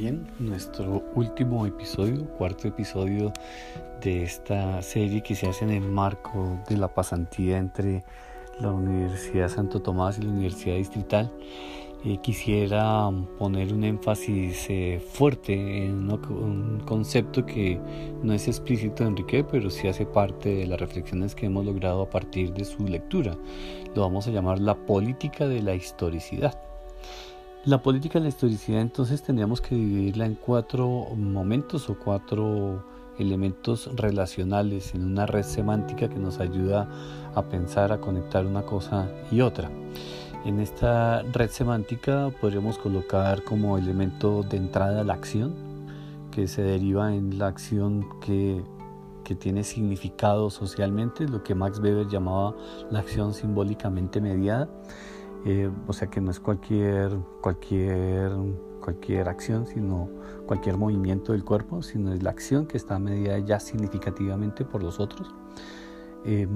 Bien, nuestro último episodio, cuarto episodio de esta serie que se hace en el marco de la pasantía entre la Universidad Santo Tomás y la Universidad Distrital. Eh, quisiera poner un énfasis eh, fuerte en un concepto que no es explícito en Enrique, pero sí hace parte de las reflexiones que hemos logrado a partir de su lectura. Lo vamos a llamar la política de la historicidad. La política de la historicidad entonces tendríamos que dividirla en cuatro momentos o cuatro elementos relacionales en una red semántica que nos ayuda a pensar, a conectar una cosa y otra. En esta red semántica podríamos colocar como elemento de entrada la acción, que se deriva en la acción que, que tiene significado socialmente, lo que Max Weber llamaba la acción simbólicamente mediada. Eh, o sea que no es cualquier, cualquier, cualquier acción, sino cualquier movimiento del cuerpo, sino es la acción que está medida ya significativamente por los otros. Eh,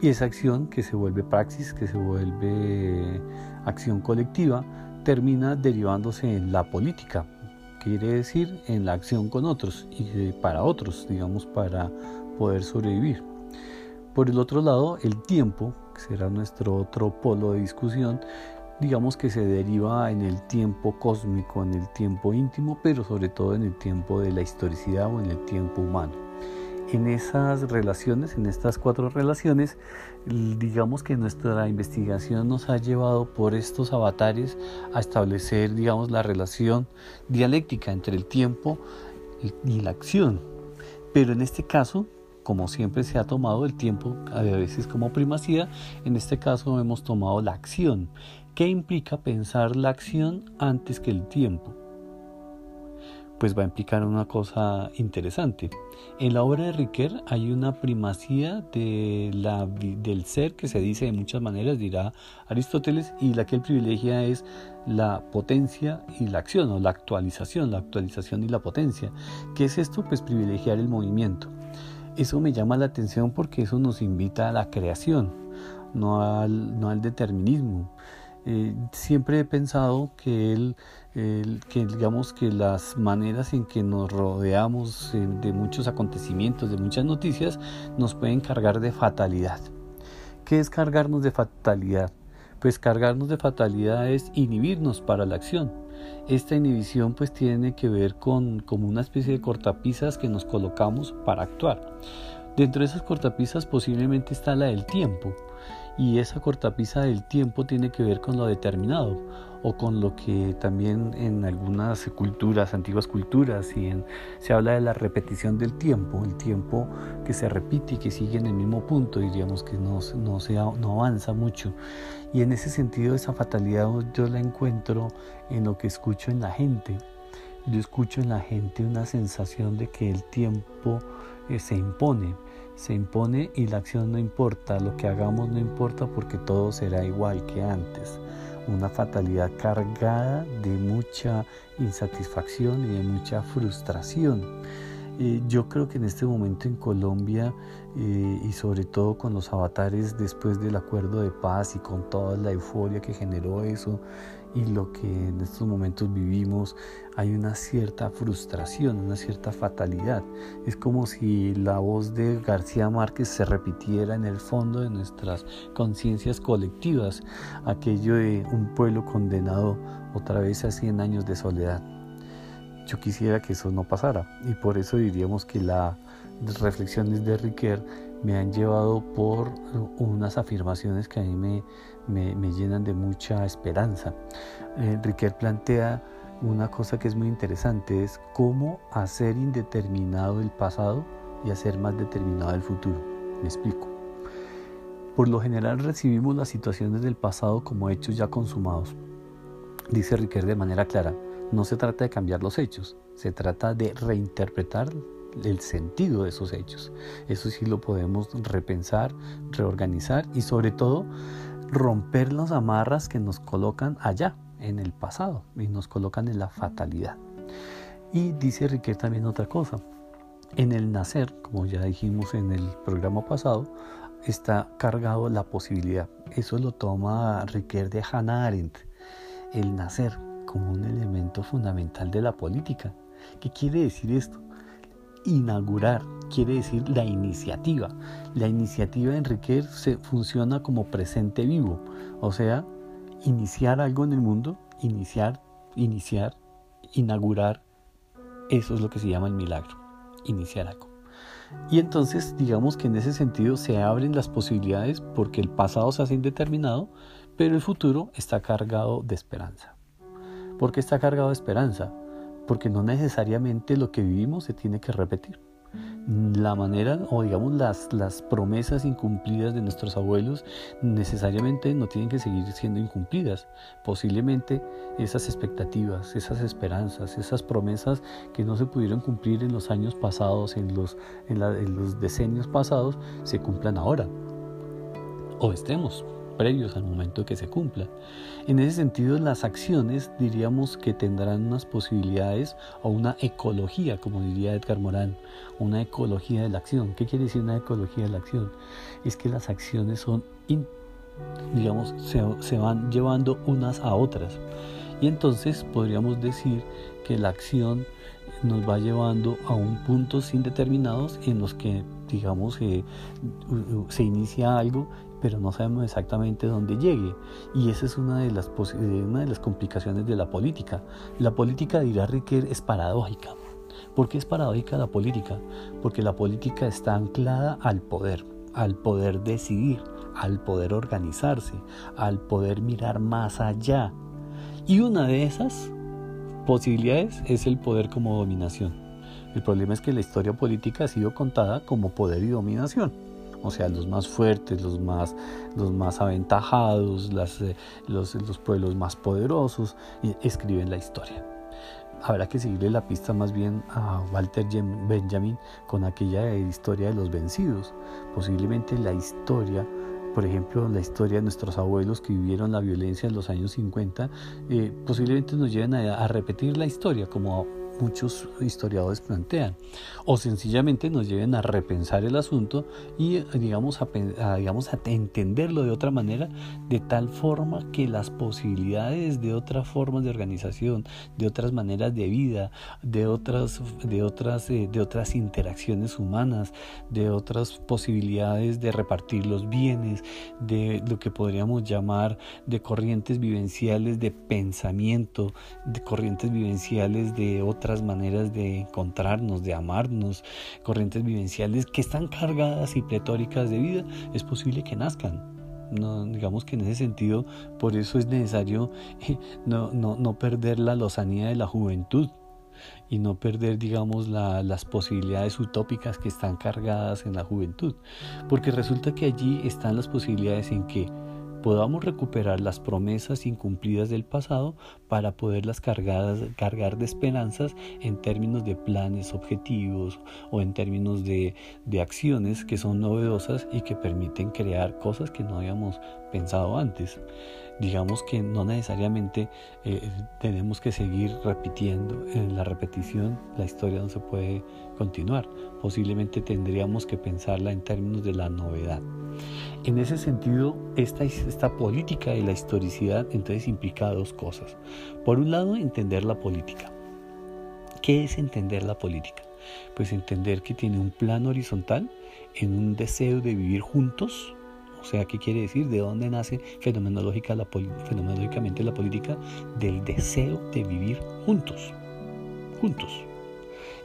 y esa acción que se vuelve praxis, que se vuelve acción colectiva, termina derivándose en la política, quiere decir en la acción con otros y para otros, digamos, para poder sobrevivir. Por el otro lado, el tiempo, que será nuestro otro polo de discusión, digamos que se deriva en el tiempo cósmico, en el tiempo íntimo, pero sobre todo en el tiempo de la historicidad o en el tiempo humano en esas relaciones, en estas cuatro relaciones, digamos que nuestra investigación nos ha llevado por estos avatares a establecer, digamos, la relación dialéctica entre el tiempo y la acción. Pero en este caso, como siempre se ha tomado el tiempo a veces como primacía, en este caso hemos tomado la acción. ¿Qué implica pensar la acción antes que el tiempo? pues va a implicar una cosa interesante. En la obra de Riquet hay una primacía del ser que se dice de muchas maneras, dirá Aristóteles, y la que él privilegia es la potencia y la acción, o la actualización, la actualización y la potencia. ¿Qué es esto? Pues privilegiar el movimiento. Eso me llama la atención porque eso nos invita a la creación, no al, no al determinismo. Eh, siempre he pensado que él, que digamos que las maneras en que nos rodeamos de muchos acontecimientos, de muchas noticias, nos pueden cargar de fatalidad. ¿Qué es cargarnos de fatalidad? Pues cargarnos de fatalidad es inhibirnos para la acción. Esta inhibición pues tiene que ver con como una especie de cortapisas que nos colocamos para actuar. Dentro de esas cortapisas posiblemente está la del tiempo y esa cortapisa del tiempo tiene que ver con lo determinado o con lo que también en algunas culturas, antiguas culturas, y se habla de la repetición del tiempo, el tiempo que se repite y que sigue en el mismo punto, diríamos que no, no, no avanza mucho. Y en ese sentido esa fatalidad yo la encuentro en lo que escucho en la gente. Yo escucho en la gente una sensación de que el tiempo eh, se impone, se impone y la acción no importa, lo que hagamos no importa porque todo será igual que antes. Una fatalidad cargada de mucha insatisfacción y de mucha frustración. Eh, yo creo que en este momento en Colombia eh, y sobre todo con los avatares después del acuerdo de paz y con toda la euforia que generó eso y lo que en estos momentos vivimos, hay una cierta frustración, una cierta fatalidad. Es como si la voz de García Márquez se repitiera en el fondo de nuestras conciencias colectivas, aquello de un pueblo condenado otra vez a 100 años de soledad. Yo quisiera que eso no pasara y por eso diríamos que las reflexiones de Riquet me han llevado por unas afirmaciones que a mí me, me, llenan de mucha esperanza. Eh, plantea una cosa que es muy interesante, es cómo hacer indeterminado el pasado y hacer más determinado el futuro. Me explico. Por lo general recibimos las situaciones del pasado como hechos ya consumados. Dice Riquet de manera clara, no se trata de cambiar los hechos, se trata de reinterpretar el sentido de esos hechos. Eso sí lo podemos repensar, reorganizar y sobre todo romper las amarras que nos colocan allá, en el pasado, y nos colocan en la fatalidad. Y dice Riquet también otra cosa. En el nacer, como ya dijimos en el programa pasado, está cargado la posibilidad. Eso lo toma Riquet de Hannah Arendt. El nacer, como un elemento fundamental de la política. ¿Qué quiere decir esto? Inaugurar quiere decir la iniciativa. La iniciativa de Enrique se funciona como presente vivo, o sea, iniciar algo en el mundo, iniciar, iniciar, inaugurar, eso es lo que se llama el milagro, iniciar algo. Y entonces digamos que en ese sentido se abren las posibilidades porque el pasado se hace indeterminado, pero el futuro está cargado de esperanza. ¿Por qué está cargado de esperanza? Porque no necesariamente lo que vivimos se tiene que repetir la manera o digamos las, las promesas incumplidas de nuestros abuelos necesariamente no tienen que seguir siendo incumplidas. Posiblemente esas expectativas, esas esperanzas, esas promesas que no se pudieron cumplir en los años pasados, en los, en los decenios pasados, se cumplan ahora. O estemos previos al momento que se cumpla. En ese sentido, las acciones diríamos que tendrán unas posibilidades o una ecología, como diría Edgar Morán, una ecología de la acción. ¿Qué quiere decir una ecología de la acción? Es que las acciones son, digamos, se, se van llevando unas a otras. Y entonces podríamos decir que la acción nos va llevando a un puntos indeterminados en los que digamos que se inicia algo pero no sabemos exactamente dónde llegue. Y esa es una de las, una de las complicaciones de la política. La política, dirá Riquet, es paradójica. ¿Por qué es paradójica la política? Porque la política está anclada al poder, al poder decidir, al poder organizarse, al poder mirar más allá. Y una de esas posibilidades es el poder como dominación. El problema es que la historia política ha sido contada como poder y dominación o sea, los más fuertes, los más, los más aventajados, eh, los, los pueblos más poderosos, escriben la historia. Habrá que seguirle la pista más bien a Walter Benjamin con aquella historia de los vencidos. Posiblemente la historia por ejemplo, la historia de nuestros abuelos que vivieron la violencia en los años 50, eh, posiblemente nos lleven a, a, repetir la historia como muchos historiadores plantean, o sencillamente nos lleven a repensar el asunto y digamos a, digamos a entenderlo de otra manera, de tal forma que las posibilidades de otras formas de organización, de otras maneras de vida, de otras, de otras, eh, de otras interacciones humanas, de otras posibilidades de repartir los bienes, de lo que podríamos llamar de corrientes vivenciales de pensamiento, de corrientes vivenciales de otras otras maneras de encontrarnos, de amarnos, corrientes vivenciales que están cargadas y pletóricas de vida, es posible que nazcan. No, digamos que en ese sentido, por eso es necesario eh, no, no, no perder la lozanía de la juventud y no perder, digamos, las posibilidades utópicas que están cargadas en la juventud. Porque resulta que allí están las posibilidades en que podamos recuperar las promesas incumplidas del pasado para poderlas cargar, de esperanzas en términos de planes, objetivos o en términos de, de acciones que son novedosas y que permiten crear cosas que no habíamos pensado antes digamos que no necesariamente eh, tenemos que seguir repitiendo. En la repetición la historia no se puede continuar. Posiblemente tendríamos que pensarla en términos de la novedad. En ese sentido, esta, esta política de la historicidad entonces implica dos cosas. Por un lado, entender la política. ¿Qué es entender la política? Pues entender que tiene un plan horizontal en un deseo de vivir juntos o sea, ¿qué quiere decir? ¿De dónde nace fenomenológicamente la política? Del deseo de vivir juntos. Juntos.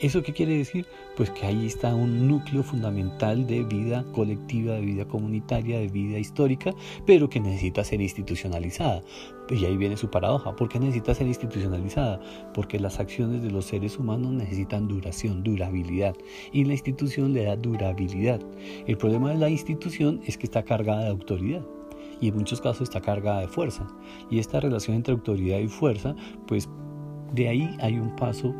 ¿Eso qué quiere decir? Pues que ahí está un núcleo fundamental de vida colectiva, de vida comunitaria, de vida histórica, pero que necesita ser institucionalizada. Y ahí viene su paradoja. ¿Por qué necesita ser institucionalizada? Porque las acciones de los seres humanos necesitan duración, durabilidad. Y la institución le da durabilidad. El problema de la institución es que está cargada de autoridad y en muchos casos está cargada de fuerza. Y esta relación entre autoridad y fuerza, pues de ahí hay un paso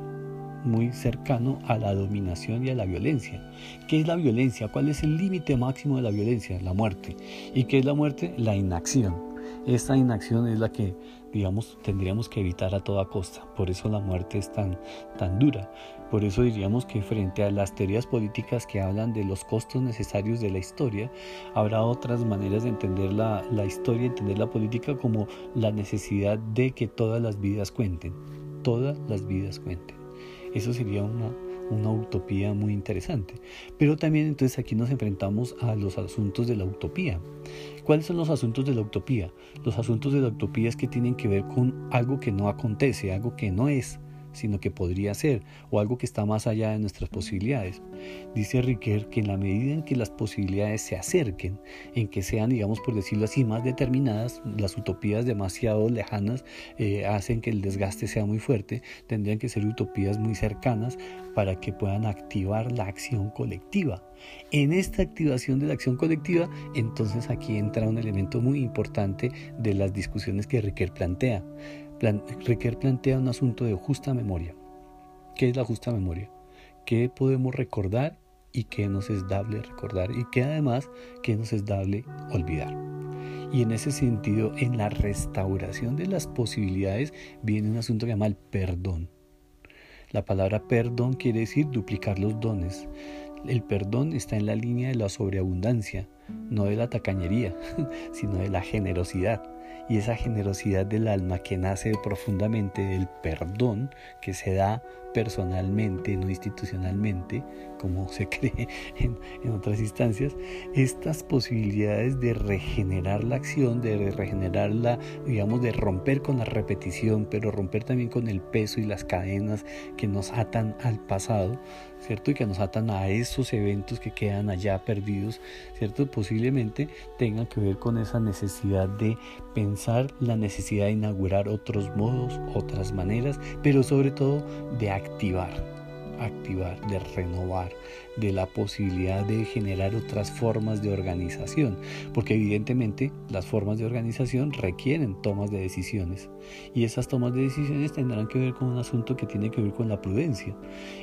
muy cercano a la dominación y a la violencia. ¿Qué es la violencia? ¿Cuál es el límite máximo de la violencia? La muerte. ¿Y qué es la muerte? La inacción. Esta inacción es la que digamos, tendríamos que evitar a toda costa. Por eso la muerte es tan, tan dura. Por eso diríamos que frente a las teorías políticas que hablan de los costos necesarios de la historia, habrá otras maneras de entender la, la historia, entender la política como la necesidad de que todas las vidas cuenten. Todas las vidas cuenten. Eso sería una, una utopía muy interesante. Pero también entonces aquí nos enfrentamos a los asuntos de la utopía. ¿Cuáles son los asuntos de la utopía? Los asuntos de la utopía es que tienen que ver con algo que no acontece, algo que no es sino que podría ser, o algo que está más allá de nuestras posibilidades. Dice Riquet que en la medida en que las posibilidades se acerquen, en que sean, digamos por decirlo así, más determinadas, las utopías demasiado lejanas eh, hacen que el desgaste sea muy fuerte, tendrían que ser utopías muy cercanas para que puedan activar la acción colectiva. En esta activación de la acción colectiva, entonces aquí entra un elemento muy importante de las discusiones que Riquet plantea. Plan, plantea un asunto de justa memoria. ¿Qué es la justa memoria? ¿Qué podemos recordar y qué nos es dable recordar? Y qué además, qué nos es dable olvidar. Y en ese sentido, en la restauración de las posibilidades viene un asunto que se llama el perdón. La palabra perdón quiere decir duplicar los dones. El perdón está en la línea de la sobreabundancia, no de la tacañería, sino de la generosidad y esa generosidad del alma que nace profundamente del perdón que se da personalmente, no institucionalmente, como se cree en, otras instancias, estas posibilidades de regenerar la acción, de regenerar la, digamos, de romper con la repetición, pero romper también con el peso y las cadenas que nos atan al pasado, ¿cierto? Y que nos atan a esos eventos que quedan allá perdidos, ¿cierto? Posiblemente tengan que ver con esa necesidad de pensar la necesidad de inaugurar otros modos, otras maneras, pero sobre todo de activar activar, de renovar, de la posibilidad de generar otras formas de organización, porque evidentemente las formas de organización requieren tomas de decisiones y esas tomas de decisiones tendrán que ver con un asunto que tiene que ver con la prudencia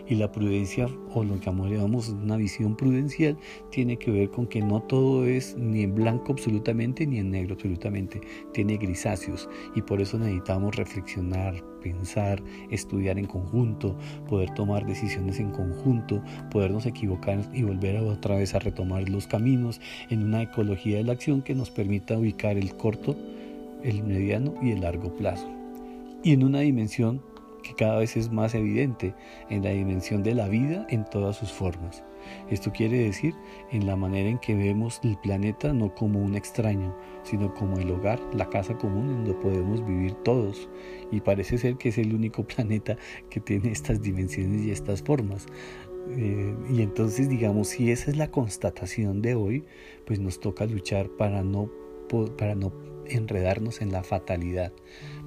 y la prudencia o lo que llamamos una visión prudencial tiene que ver con que no todo es ni en blanco absolutamente ni en negro absolutamente, tiene grisáceos y por eso necesitamos reflexionar, pensar, estudiar en conjunto, poder tomar decisiones en conjunto, podernos equivocar y volver otra vez a retomar los caminos en una ecología de la acción que nos permita ubicar el corto, el mediano y el largo plazo. Y en una dimensión que cada vez es más evidente, en la dimensión de la vida en todas sus formas. Esto quiere decir en la manera en que vemos el planeta no como un extraño, sino como el hogar, la casa común en donde podemos vivir todos. Y parece ser que es el único planeta que tiene estas dimensiones y estas formas. Eh, y entonces, digamos, si esa es la constatación de hoy, pues nos toca luchar para no, para no enredarnos en la fatalidad,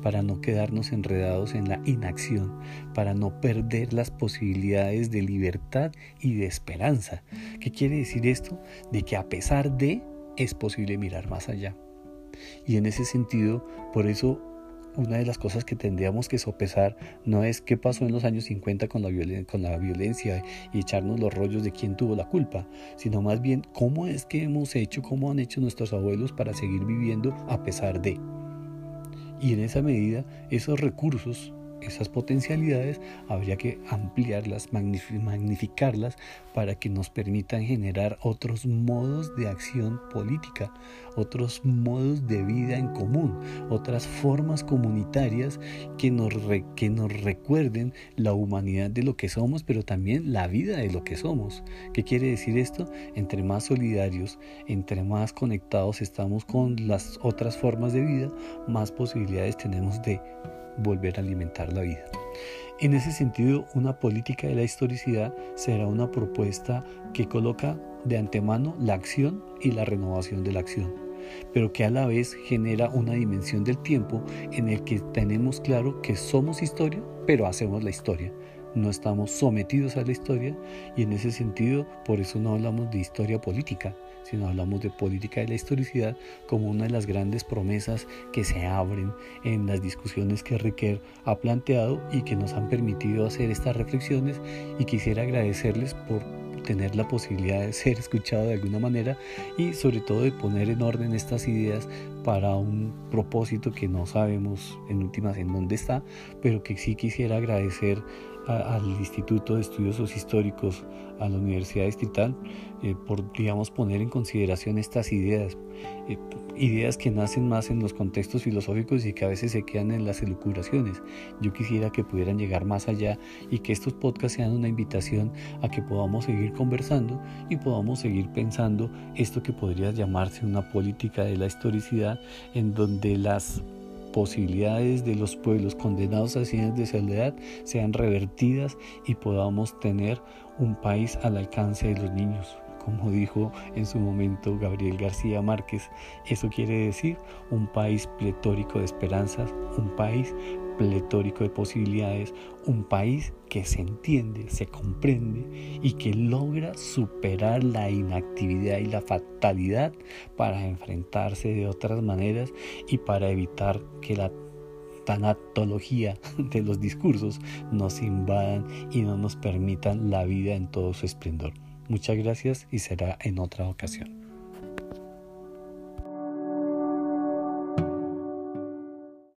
para no quedarnos enredados en la inacción, para no perder las posibilidades de libertad y de esperanza. ¿Qué quiere decir esto? De que a pesar de es posible mirar más allá. Y en ese sentido, por eso una de las cosas que tendríamos que sopesar no es qué pasó en los años 50 con la, con la violencia y echarnos los rollos de quién tuvo la culpa, sino más bien cómo es que hemos hecho, cómo han hecho nuestros abuelos para seguir viviendo a pesar de. Y en esa medida, esos recursos esas potencialidades habría que ampliarlas, magnificarlas para que nos permitan generar otros modos de acción política, otros modos de vida en común, otras formas comunitarias que nos, que nos recuerden la humanidad de lo que somos, pero también la vida de lo que somos. ¿Qué quiere decir esto? Entre más solidarios, entre más conectados estamos con las otras formas de vida, más posibilidades tenemos de volver a alimentar la vida. En ese sentido, una política de la historicidad será una propuesta que coloca de antemano la acción y la renovación de la acción, pero que a la vez genera una dimensión del tiempo en el que tenemos claro que somos historia, pero hacemos la historia. No estamos sometidos a la historia y en ese sentido, por eso no hablamos de historia política, sino hablamos de política de la historicidad como una de las grandes promesas que se abren en las discusiones que Riquet ha planteado y que nos han permitido hacer estas reflexiones. Y quisiera agradecerles por tener la posibilidad de ser escuchado de alguna manera y sobre todo de poner en orden estas ideas para un propósito que no sabemos en últimas en dónde está, pero que sí quisiera agradecer al Instituto de Estudios Históricos, a la Universidad Distrital, eh, por, digamos, poner en consideración estas ideas, eh, ideas que nacen más en los contextos filosóficos y que a veces se quedan en las elucubraciones. Yo quisiera que pudieran llegar más allá y que estos podcasts sean una invitación a que podamos seguir conversando y podamos seguir pensando esto que podría llamarse una política de la historicidad en donde las posibilidades de los pueblos condenados a cienes de soledad sean revertidas y podamos tener un país al alcance de los niños. Como dijo en su momento Gabriel García Márquez, eso quiere decir un país pletórico de esperanzas, un país pletórico de posibilidades, un país que se entiende, se comprende y que logra superar la inactividad y la fatalidad para enfrentarse de otras maneras y para evitar que la tanatología de los discursos nos invadan y no nos permitan la vida en todo su esplendor. Muchas gracias y será en otra ocasión.